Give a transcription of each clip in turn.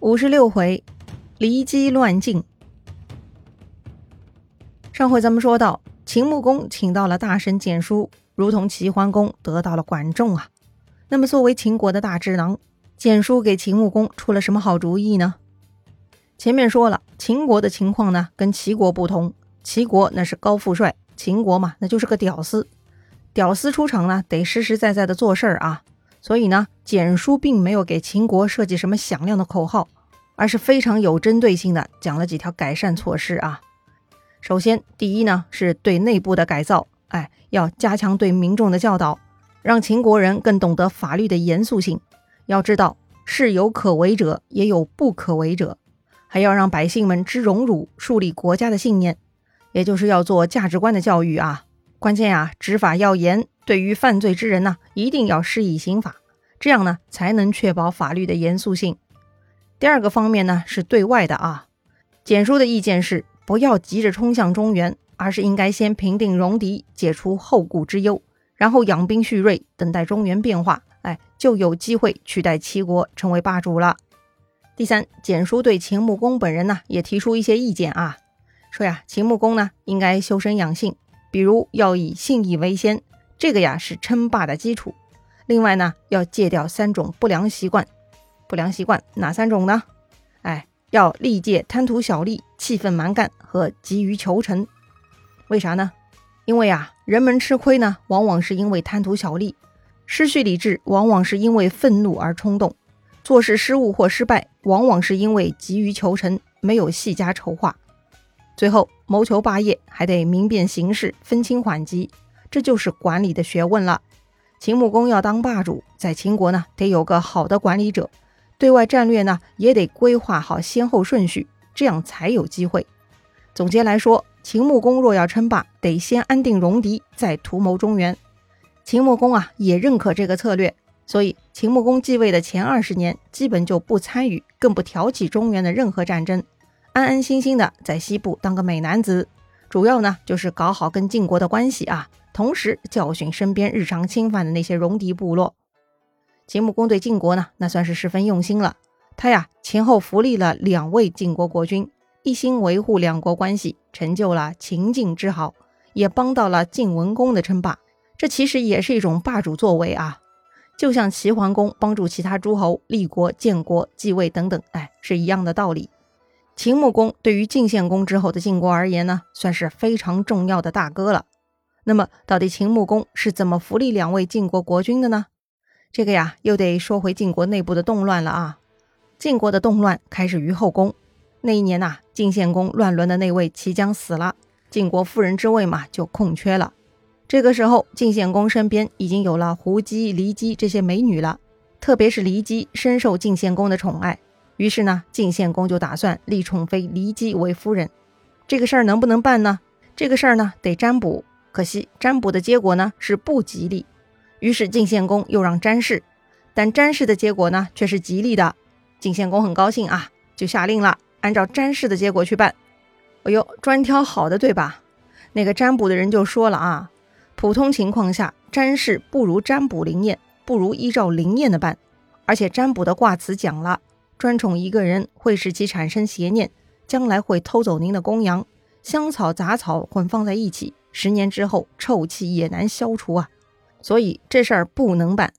五十六回，离机乱晋。上回咱们说到，秦穆公请到了大神简书，如同齐桓公得到了管仲啊。那么作为秦国的大智囊，简书给秦穆公出了什么好主意呢？前面说了，秦国的情况呢跟齐国不同，齐国那是高富帅，秦国嘛那就是个屌丝。屌丝出场呢得实实在在的做事儿啊。所以呢，简书并没有给秦国设计什么响亮的口号，而是非常有针对性的讲了几条改善措施啊。首先，第一呢是对内部的改造，哎，要加强对民众的教导，让秦国人更懂得法律的严肃性。要知道，事有可为者，也有不可为者，还要让百姓们知荣辱，树立国家的信念，也就是要做价值观的教育啊。关键呀，执法要严。对于犯罪之人呢，一定要施以刑法，这样呢才能确保法律的严肃性。第二个方面呢是对外的啊，简叔的意见是不要急着冲向中原，而是应该先平定戎狄，解除后顾之忧，然后养兵蓄锐，等待中原变化，哎，就有机会取代齐国成为霸主了。第三，简叔对秦穆公本人呢也提出一些意见啊，说呀，秦穆公呢应该修身养性，比如要以信义为先。这个呀是称霸的基础。另外呢，要戒掉三种不良习惯。不良习惯哪三种呢？哎，要力戒贪图小利、气愤蛮干和急于求成。为啥呢？因为啊，人们吃亏呢，往往是因为贪图小利；失去理智，往往是因为愤怒而冲动；做事失误或失败，往往是因为急于求成，没有细加筹划。最后，谋求霸业，还得明辨形势，分清缓急。这就是管理的学问了。秦穆公要当霸主，在秦国呢，得有个好的管理者，对外战略呢，也得规划好先后顺序，这样才有机会。总结来说，秦穆公若要称霸，得先安定戎狄，再图谋中原。秦穆公啊，也认可这个策略，所以秦穆公继位的前二十年，基本就不参与，更不挑起中原的任何战争，安安心心的在西部当个美男子，主要呢，就是搞好跟晋国的关系啊。同时教训身边日常侵犯的那些戎狄部落。秦穆公对晋国呢，那算是十分用心了。他呀前后扶立了两位晋国国君，一心维护两国关系，成就了秦晋之好，也帮到了晋文公的称霸。这其实也是一种霸主作为啊，就像齐桓公帮助其他诸侯立国、建国、继位等等，哎，是一样的道理。秦穆公对于晋献公之后的晋国而言呢，算是非常重要的大哥了。那么，到底秦穆公是怎么扶立两位晋国国君的呢？这个呀，又得说回晋国内部的动乱了啊。晋国的动乱开始于后宫。那一年呐，晋献公乱伦的那位齐姜死了，晋国夫人之位嘛就空缺了。这个时候，晋献公身边已经有了胡姬、骊姬这些美女了，特别是骊姬深受晋献公的宠爱。于是呢，晋献公就打算立宠妃骊姬为夫人。这个事儿能不能办呢？这个事儿呢，得占卜。可惜占卜的结果呢是不吉利，于是晋献公又让占士，但占士的结果呢却是吉利的。晋献公很高兴啊，就下令了，按照占士的结果去办。哎呦，专挑好的对吧？那个占卜的人就说了啊，普通情况下占士不如占卜灵验，不如依照灵验的办。而且占卜的卦辞讲了，专宠一个人会使其产生邪念，将来会偷走您的公羊，香草杂草混放在一起。十年之后，臭气也难消除啊，所以这事儿不能办。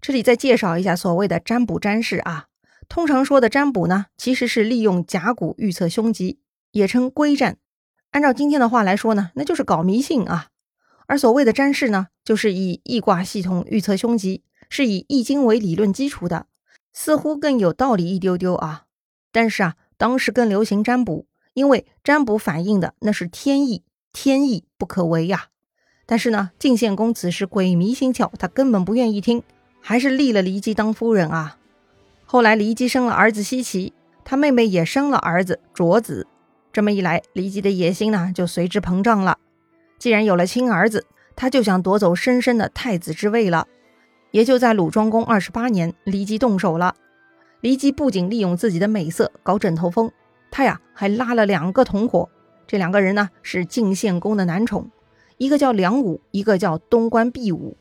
这里再介绍一下所谓的占卜占事啊，通常说的占卜呢，其实是利用甲骨预测凶吉，也称龟占。按照今天的话来说呢，那就是搞迷信啊。而所谓的占事呢，就是以易卦系统预测凶吉，是以易经为理论基础的，似乎更有道理一丢丢啊。但是啊，当时更流行占卜，因为占卜反映的那是天意。天意不可违呀！但是呢，晋献公此时鬼迷心窍，他根本不愿意听，还是立了骊姬当夫人啊。后来骊姬生了儿子奚齐，他妹妹也生了儿子卓子。这么一来，骊姬的野心呢就随之膨胀了。既然有了亲儿子，他就想夺走深深的太子之位了。也就在鲁庄公二十八年，骊姬动手了。骊姬不仅利用自己的美色搞枕头风，他呀还拉了两个同伙。这两个人呢是晋献公的男宠，一个叫梁武，一个叫东关毕武。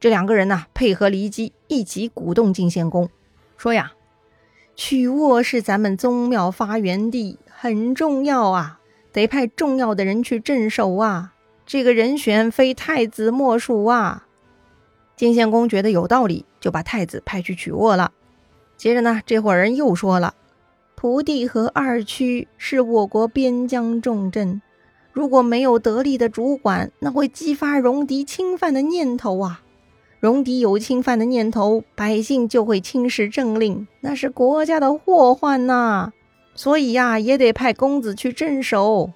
这两个人呢配合骊姬一起鼓动晋献公，说呀：“曲沃是咱们宗庙发源地，很重要啊，得派重要的人去镇守啊。这个人选非太子莫属啊。晋献公觉得有道理，就把太子派去曲沃了。接着呢，这伙人又说了，蒲地和二区是我国边疆重镇，如果没有得力的主管，那会激发戎狄侵犯的念头啊。戎狄有侵犯的念头，百姓就会轻视政令，那是国家的祸患呐。所以呀，也得派公子去镇守。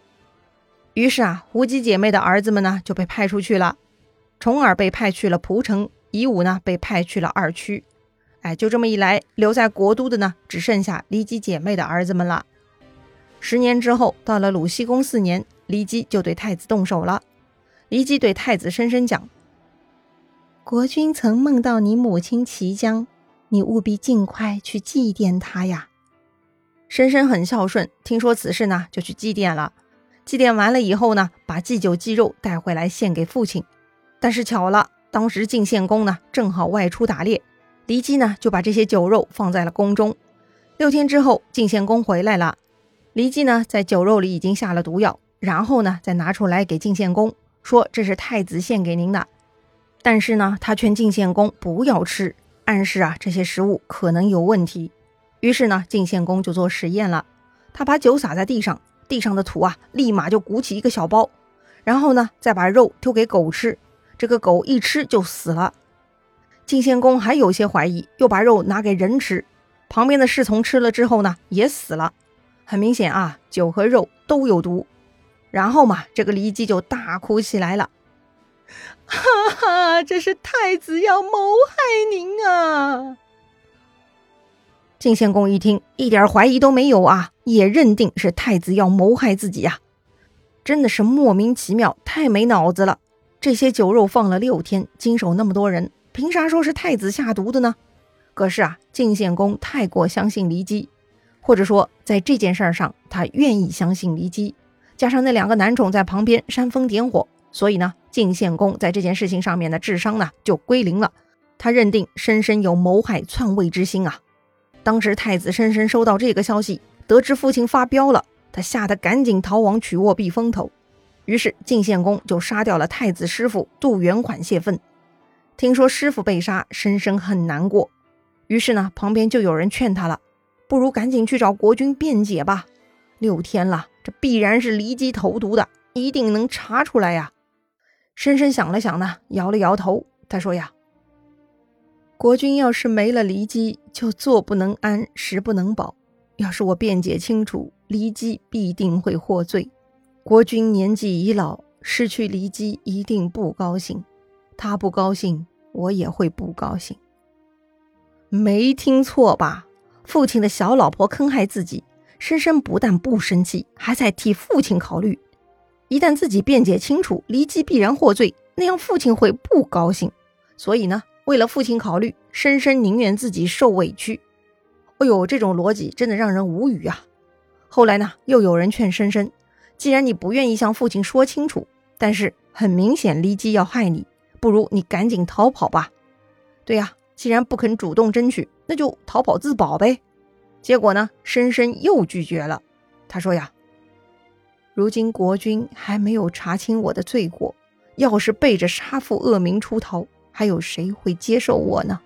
于是啊，胡姬姐妹的儿子们呢就被派出去了。重耳被派去了蒲城，夷吾呢被派去了二区。哎，就这么一来，留在国都的呢只剩下骊姬姐妹的儿子们了。十年之后，到了鲁僖公四年，骊姬就对太子动手了。骊姬对太子申申讲。国君曾梦到你母亲齐姜，你务必尽快去祭奠她呀。申申很孝顺，听说此事呢，就去祭奠了。祭奠完了以后呢，把祭酒祭肉带回来献给父亲。但是巧了，当时晋献公呢正好外出打猎，骊姬呢就把这些酒肉放在了宫中。六天之后，晋献公回来了，骊姬呢在酒肉里已经下了毒药，然后呢再拿出来给晋献公说：“这是太子献给您的。”但是呢，他劝晋献公不要吃，暗示啊这些食物可能有问题。于是呢，晋献公就做实验了。他把酒洒在地上，地上的土啊立马就鼓起一个小包，然后呢再把肉丢给狗吃，这个狗一吃就死了。晋献公还有些怀疑，又把肉拿给人吃，旁边的侍从吃了之后呢也死了。很明显啊，酒和肉都有毒。然后嘛，这个骊姬就大哭起来了。哈哈，这是太子要谋害您啊！晋献公一听，一点怀疑都没有啊，也认定是太子要谋害自己呀，真的是莫名其妙，太没脑子了。这些酒肉放了六天，经手那么多人，凭啥说是太子下毒的呢？可是啊，晋献公太过相信骊姬，或者说在这件事上，他愿意相信骊姬，加上那两个男宠在旁边煽风点火。所以呢，晋献公在这件事情上面的智商呢就归零了。他认定申申有谋害篡位之心啊。当时太子申申收到这个消息，得知父亲发飙了，他吓得赶紧逃往曲沃避风头。于是晋献公就杀掉了太子师傅杜元款泄愤。听说师傅被杀，申申很难过。于是呢，旁边就有人劝他了，不如赶紧去找国君辩解吧。六天了，这必然是骊姬投毒的，一定能查出来呀。深深想了想呢，摇了摇头。他说：“呀，国君要是没了骊姬，就坐不能安，食不能饱。要是我辩解清楚，骊姬必定会获罪。国君年纪已老，失去骊姬一定不高兴。他不高兴，我也会不高兴。没听错吧？父亲的小老婆坑害自己，深深不但不生气，还在替父亲考虑。”一旦自己辩解清楚，骊姬必然获罪，那样父亲会不高兴。所以呢，为了父亲考虑，深深宁愿自己受委屈。哎呦，这种逻辑真的让人无语啊！后来呢，又有人劝深深，既然你不愿意向父亲说清楚，但是很明显骊姬要害你，不如你赶紧逃跑吧。对呀，既然不肯主动争取，那就逃跑自保呗。结果呢，深深又拒绝了。他说呀。如今国君还没有查清我的罪过，要是背着杀父恶名出逃，还有谁会接受我呢？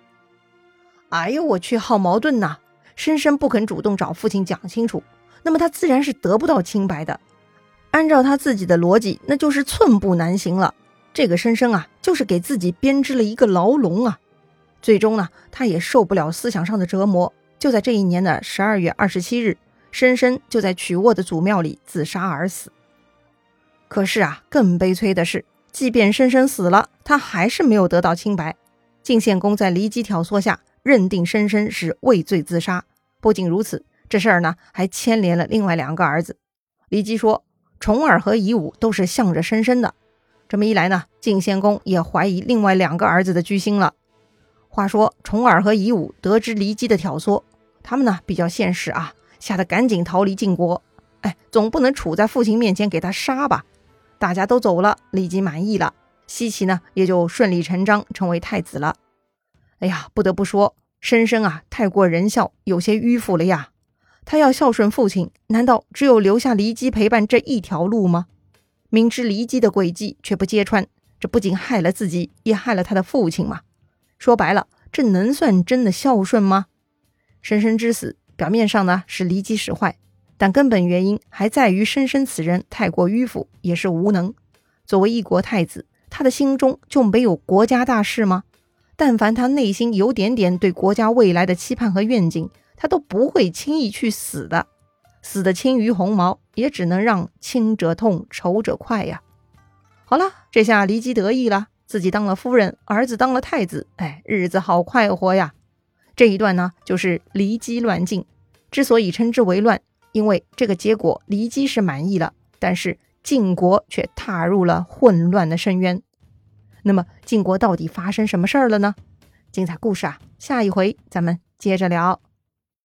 哎呦我去，好矛盾呐！深深不肯主动找父亲讲清楚，那么他自然是得不到清白的。按照他自己的逻辑，那就是寸步难行了。这个深深啊，就是给自己编织了一个牢笼啊！最终呢，他也受不了思想上的折磨，就在这一年的十二月二十七日。深深就在曲沃的祖庙里自杀而死。可是啊，更悲催的是，即便深深死了，他还是没有得到清白。晋献公在骊姬挑唆下，认定深深是畏罪自杀。不仅如此，这事儿呢还牵连了另外两个儿子。骊姬说，重耳和夷吾都是向着深深的。这么一来呢，晋献公也怀疑另外两个儿子的居心了。话说，重耳和夷吾得知骊姬的挑唆，他们呢比较现实啊。吓得赶紧逃离晋国，哎，总不能杵在父亲面前给他杀吧？大家都走了，骊姬满意了，西岐呢也就顺理成章成为太子了。哎呀，不得不说，申生啊，太过仁孝，有些迂腐了呀。他要孝顺父亲，难道只有留下骊姬陪伴这一条路吗？明知骊姬的诡计，却不揭穿，这不仅害了自己，也害了他的父亲嘛。说白了，这能算真的孝顺吗？申申之死，表面上呢是骊姬使坏，但根本原因还在于申申此人太过迂腐，也是无能。作为一国太子，他的心中就没有国家大事吗？但凡他内心有点点对国家未来的期盼和愿景，他都不会轻易去死的。死的轻于鸿毛，也只能让轻者痛，仇者快呀。好了，这下骊姬得意了，自己当了夫人，儿子当了太子，哎，日子好快活呀。这一段呢，就是骊姬乱晋。之所以称之为乱，因为这个结果骊姬是满意了，但是晋国却踏入了混乱的深渊。那么晋国到底发生什么事儿了呢？精彩故事啊，下一回咱们接着聊。